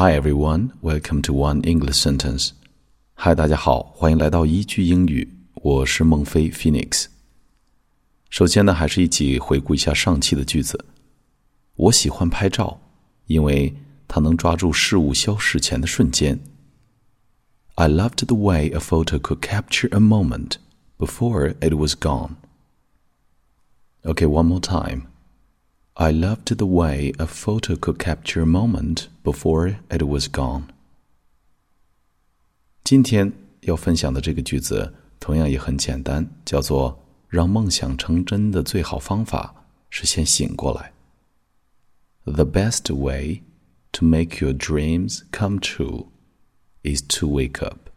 Hi everyone, welcome to One English Sentence. Hi，大家好，欢迎来到一句英语。我是孟非 Phoenix。首先呢，还是一起回顾一下上期的句子。我喜欢拍照，因为它能抓住事物消逝前的瞬间。I loved the way a photo could capture a moment before it was gone. Okay, one more time. I loved the way a photo could capture a moment before it was gone. 今天要分享的这个句子同样也很简单，叫做“让梦想成真的最好方法是先醒过来”。The best way to make your dreams come true is to wake up.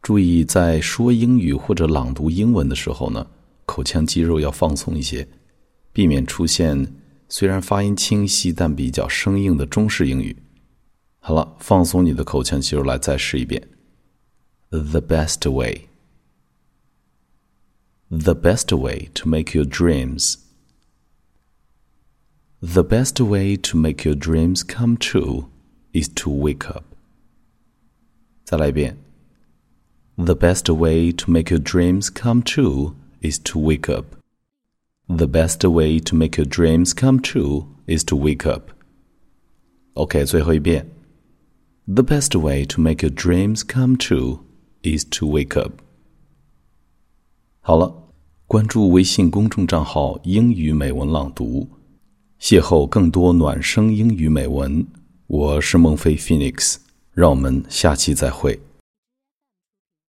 注意，在说英语或者朗读英文的时候呢，口腔肌肉要放松一些。 避免出现虽然发音清晰但比较生硬的中式英语。好了，放松你的口腔肌肉，来再试一遍。The best way. The best way to make your dreams. The best way to make your dreams come true is to wake up. 再来一遍。The best way to make your dreams come true is to wake up. The best way to make your dreams come true is to wake up. OK，最后一遍。The best way to make your dreams come true is to wake up. 好了，关注微信公众账号“英语美文朗读”，邂逅更多暖声英语美文。我是孟非 Phoenix，让我们下期再会。